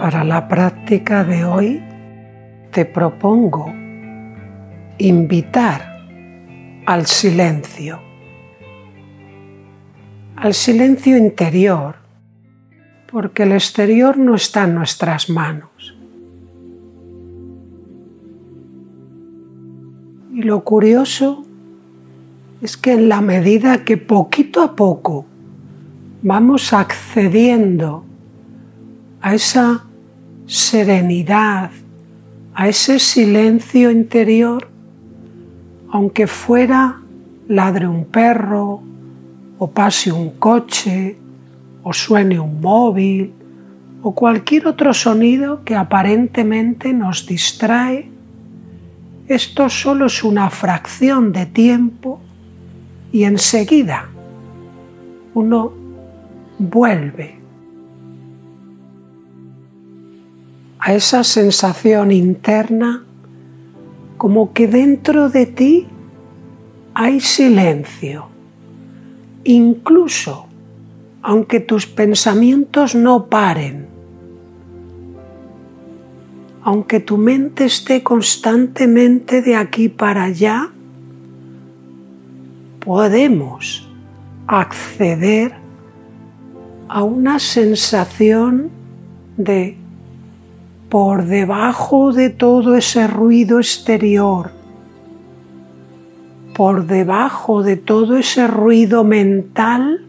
Para la práctica de hoy te propongo invitar al silencio, al silencio interior, porque el exterior no está en nuestras manos. Y lo curioso es que en la medida que poquito a poco vamos accediendo a esa serenidad, a ese silencio interior, aunque fuera ladre un perro, o pase un coche, o suene un móvil, o cualquier otro sonido que aparentemente nos distrae, esto solo es una fracción de tiempo y enseguida uno vuelve a esa sensación interna como que dentro de ti hay silencio, incluso aunque tus pensamientos no paren, aunque tu mente esté constantemente de aquí para allá, podemos acceder a una sensación de por debajo de todo ese ruido exterior, por debajo de todo ese ruido mental,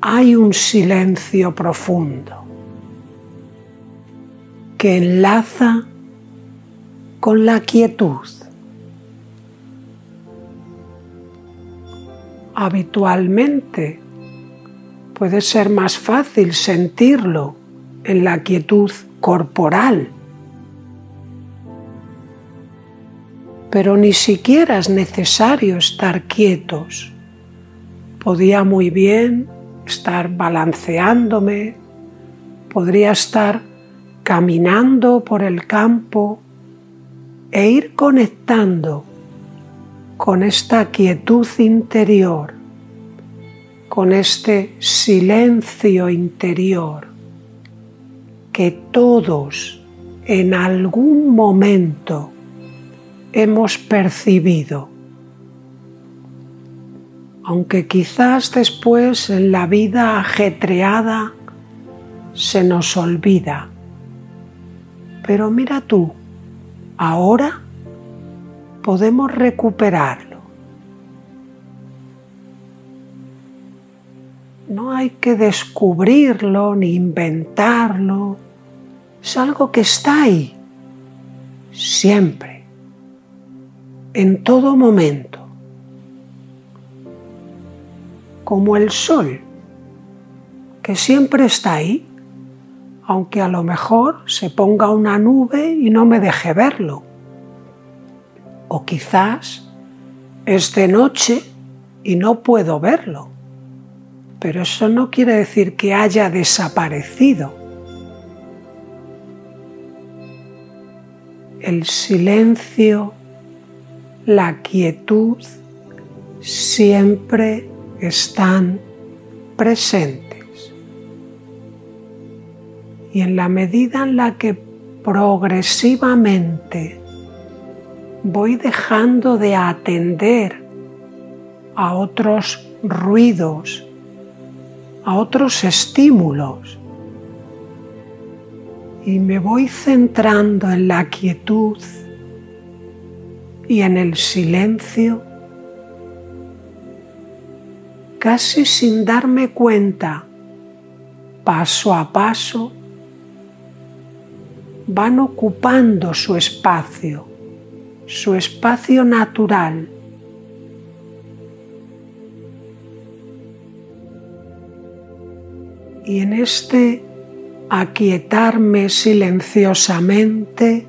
hay un silencio profundo que enlaza con la quietud. Habitualmente puede ser más fácil sentirlo en la quietud corporal. Pero ni siquiera es necesario estar quietos. Podía muy bien estar balanceándome, podría estar caminando por el campo e ir conectando con esta quietud interior, con este silencio interior que todos en algún momento hemos percibido, aunque quizás después en la vida ajetreada se nos olvida. Pero mira tú, ahora podemos recuperarlo. No hay que descubrirlo ni inventarlo. Es algo que está ahí, siempre, en todo momento. Como el sol, que siempre está ahí, aunque a lo mejor se ponga una nube y no me deje verlo. O quizás es de noche y no puedo verlo pero eso no quiere decir que haya desaparecido. El silencio, la quietud siempre están presentes. Y en la medida en la que progresivamente voy dejando de atender a otros ruidos, a otros estímulos. Y me voy centrando en la quietud y en el silencio, casi sin darme cuenta, paso a paso, van ocupando su espacio, su espacio natural y en este aquietarme silenciosamente,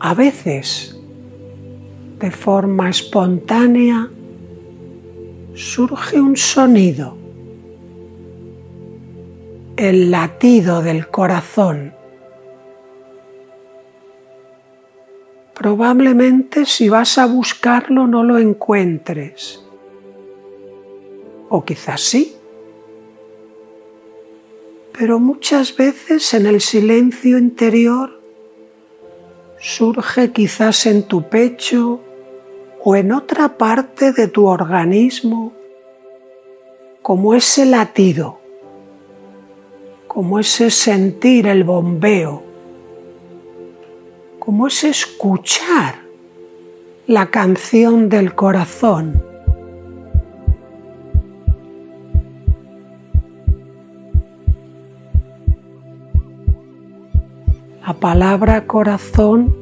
a veces de forma espontánea, surge un sonido, el latido del corazón. Probablemente si vas a buscarlo no lo encuentres, o quizás sí pero muchas veces en el silencio interior surge quizás en tu pecho o en otra parte de tu organismo como ese latido, como ese sentir el bombeo, como ese escuchar la canción del corazón. La palabra corazón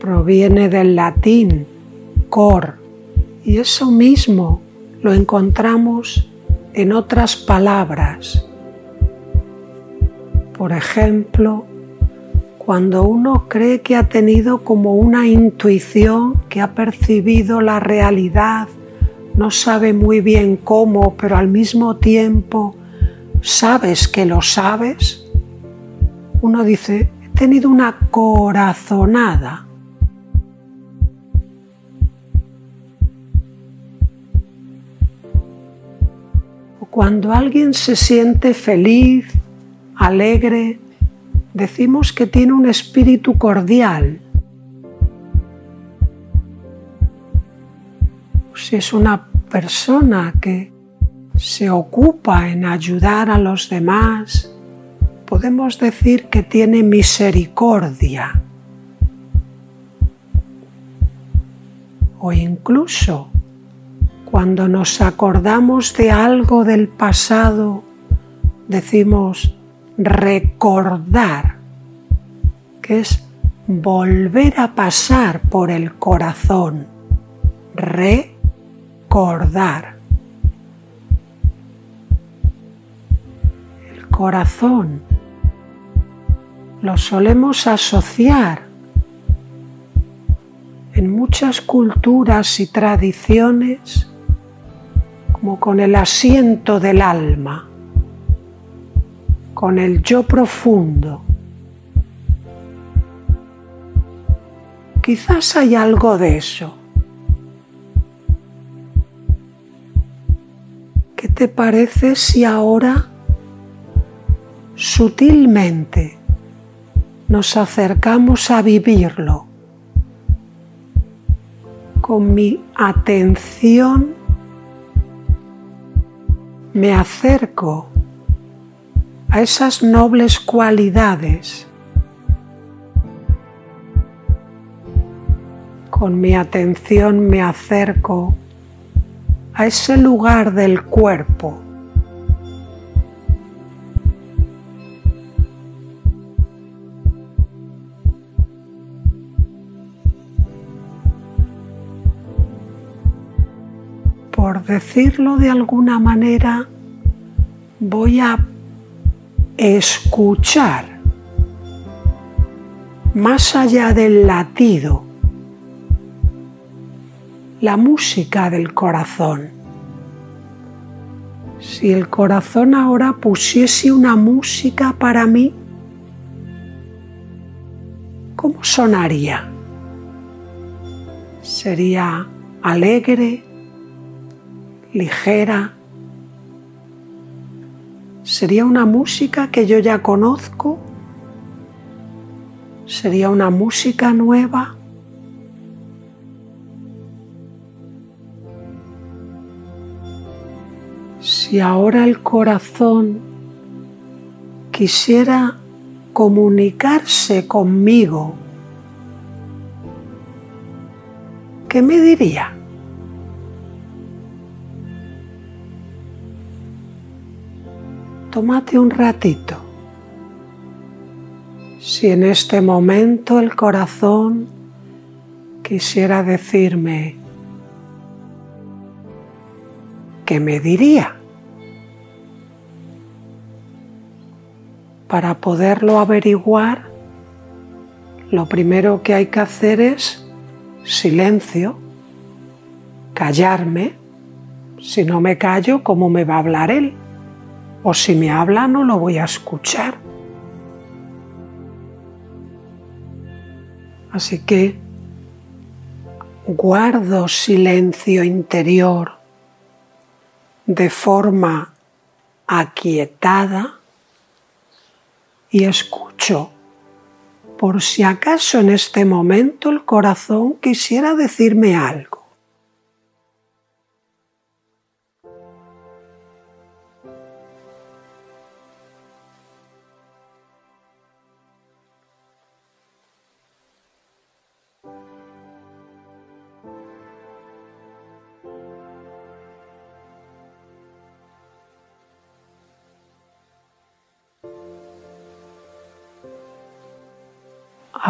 proviene del latín cor y eso mismo lo encontramos en otras palabras. Por ejemplo, cuando uno cree que ha tenido como una intuición, que ha percibido la realidad, no sabe muy bien cómo, pero al mismo tiempo sabes que lo sabes, uno dice, he tenido una corazonada. O cuando alguien se siente feliz, alegre, decimos que tiene un espíritu cordial. Si es una persona que se ocupa en ayudar a los demás, podemos decir que tiene misericordia. O incluso cuando nos acordamos de algo del pasado, decimos recordar, que es volver a pasar por el corazón. Recordar. El corazón lo solemos asociar en muchas culturas y tradiciones como con el asiento del alma, con el yo profundo. Quizás hay algo de eso. ¿Qué te parece si ahora sutilmente nos acercamos a vivirlo con mi atención. Me acerco a esas nobles cualidades con mi atención. Me acerco a ese lugar del cuerpo por decirlo de alguna manera, voy a escuchar más allá del latido la música del corazón. Si el corazón ahora pusiese una música para mí, ¿cómo sonaría? ¿Sería alegre, ligera. ¿Sería una música que yo ya conozco? ¿Sería una música nueva? Si ahora el corazón quisiera comunicarse conmigo, ¿qué me diría? Tómate un ratito. Si en este momento el corazón quisiera decirme, ¿qué me diría? Para poderlo averiguar, lo primero que hay que hacer es silencio, callarme. Si no me callo, ¿cómo me va a hablar él? O si me habla no lo voy a escuchar. Así que guardo silencio interior de forma aquietada y escucho por si acaso en este momento el corazón quisiera decirme algo.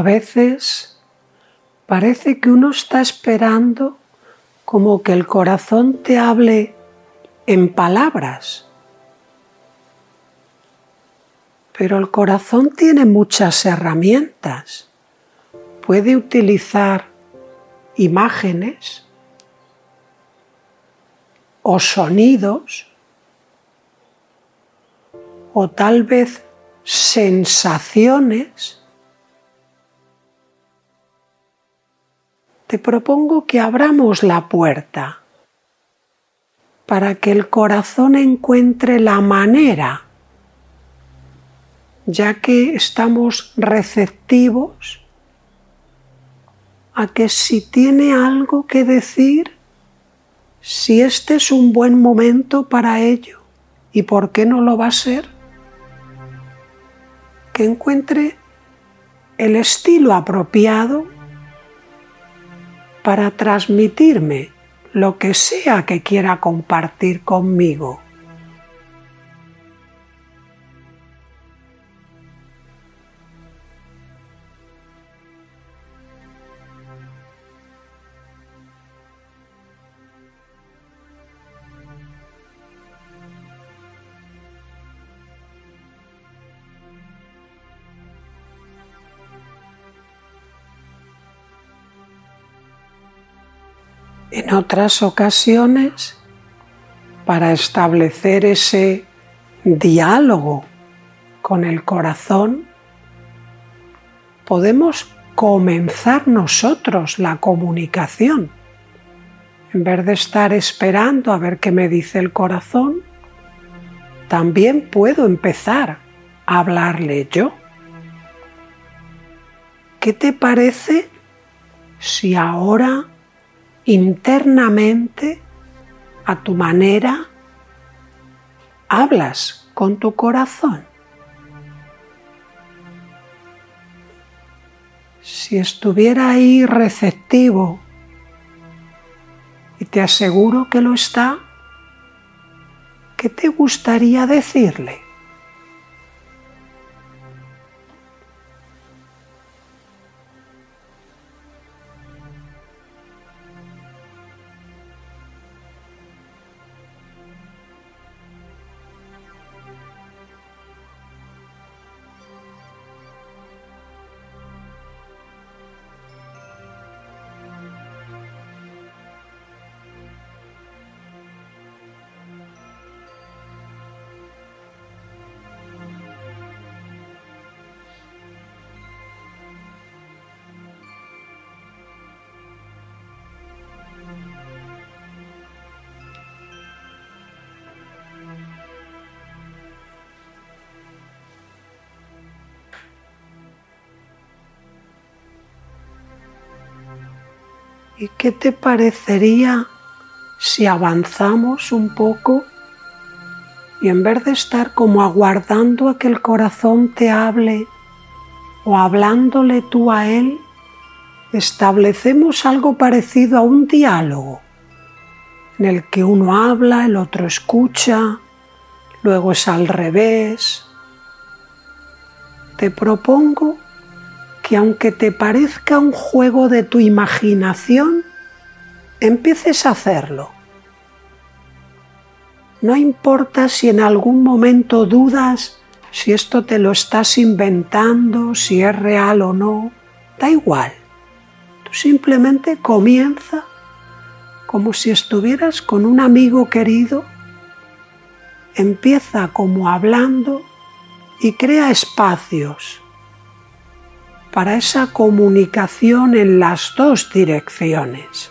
A veces parece que uno está esperando como que el corazón te hable en palabras. Pero el corazón tiene muchas herramientas. Puede utilizar imágenes o sonidos o tal vez sensaciones te propongo que abramos la puerta para que el corazón encuentre la manera, ya que estamos receptivos a que si tiene algo que decir, si este es un buen momento para ello y por qué no lo va a ser, que encuentre el estilo apropiado para transmitirme lo que sea que quiera compartir conmigo. En otras ocasiones, para establecer ese diálogo con el corazón, podemos comenzar nosotros la comunicación. En vez de estar esperando a ver qué me dice el corazón, también puedo empezar a hablarle yo. ¿Qué te parece si ahora internamente, a tu manera, hablas con tu corazón. Si estuviera ahí receptivo, y te aseguro que lo está, ¿qué te gustaría decirle? ¿Y qué te parecería si avanzamos un poco y en vez de estar como aguardando a que el corazón te hable o hablándole tú a él, establecemos algo parecido a un diálogo en el que uno habla, el otro escucha, luego es al revés. Te propongo que aunque te parezca un juego de tu imaginación, empieces a hacerlo. No importa si en algún momento dudas si esto te lo estás inventando, si es real o no, da igual. Tú simplemente comienza como si estuvieras con un amigo querido, empieza como hablando y crea espacios para esa comunicación en las dos direcciones.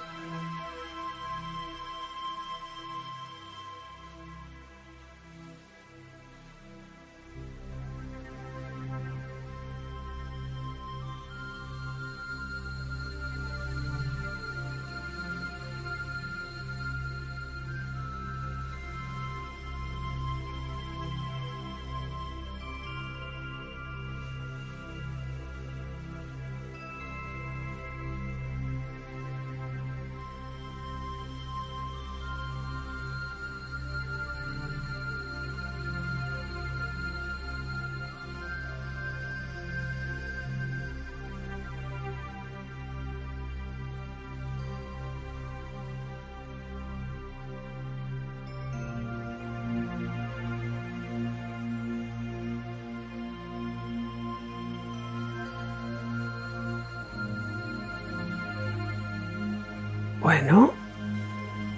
Bueno,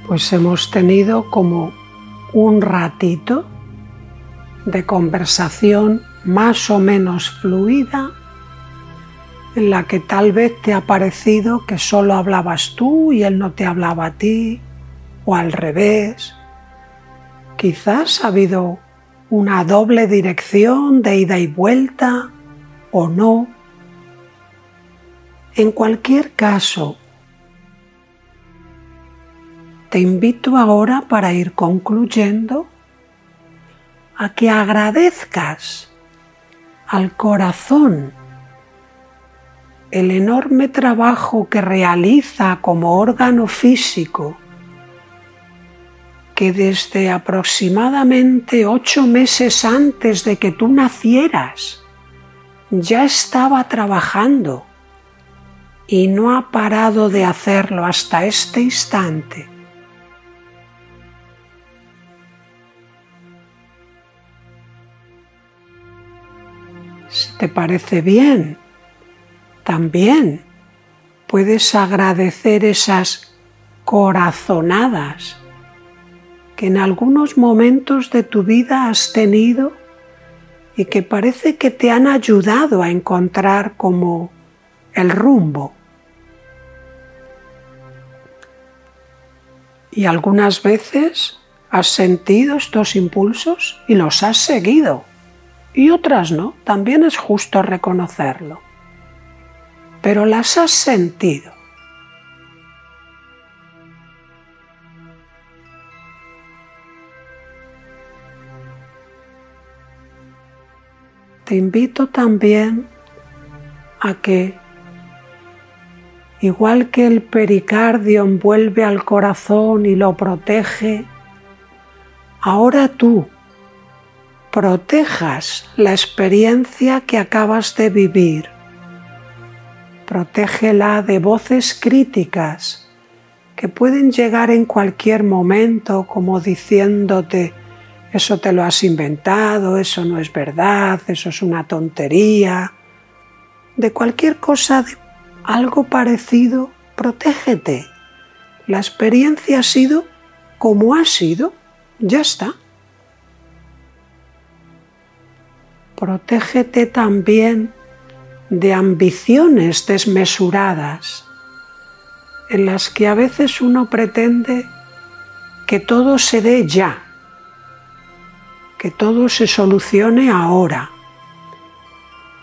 pues hemos tenido como un ratito de conversación más o menos fluida en la que tal vez te ha parecido que solo hablabas tú y él no te hablaba a ti, o al revés. Quizás ha habido una doble dirección de ida y vuelta, o no. En cualquier caso, te invito ahora para ir concluyendo a que agradezcas al corazón el enorme trabajo que realiza como órgano físico, que desde aproximadamente ocho meses antes de que tú nacieras ya estaba trabajando y no ha parado de hacerlo hasta este instante. Te parece bien, también puedes agradecer esas corazonadas que en algunos momentos de tu vida has tenido y que parece que te han ayudado a encontrar como el rumbo. Y algunas veces has sentido estos impulsos y los has seguido. Y otras no, también es justo reconocerlo pero las has sentido. Te invito también a que, igual que el pericardio envuelve al corazón y lo protege, ahora tú protejas la experiencia que acabas de vivir protégela de voces críticas que pueden llegar en cualquier momento como diciéndote eso te lo has inventado, eso no es verdad, eso es una tontería. De cualquier cosa, de algo parecido, protégete. La experiencia ha sido como ha sido, ya está. Protégete también de ambiciones desmesuradas, en las que a veces uno pretende que todo se dé ya, que todo se solucione ahora,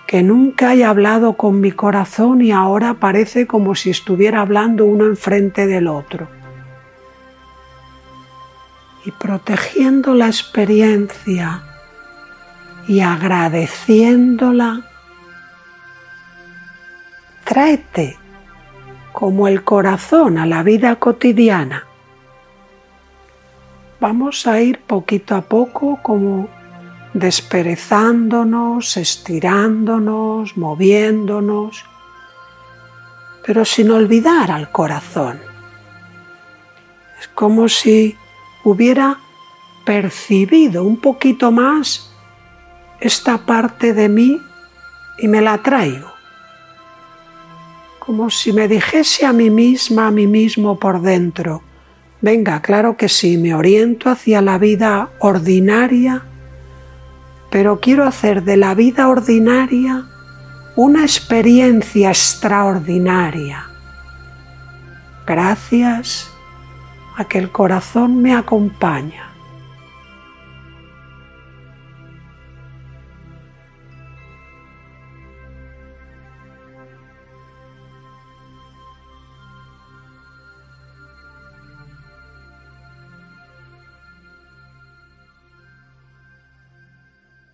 que nunca haya hablado con mi corazón y ahora parece como si estuviera hablando uno enfrente del otro. Y protegiendo la experiencia y agradeciéndola, tráete como el corazón a la vida cotidiana. Vamos a ir poquito a poco como desperezándonos, estirándonos, moviéndonos, pero sin olvidar al corazón. Es como si hubiera percibido un poquito más esta parte de mí y me la traigo como si me dijese a mí misma, a mí mismo por dentro, venga, claro que sí, me oriento hacia la vida ordinaria, pero quiero hacer de la vida ordinaria una experiencia extraordinaria. Gracias a que el corazón me acompaña.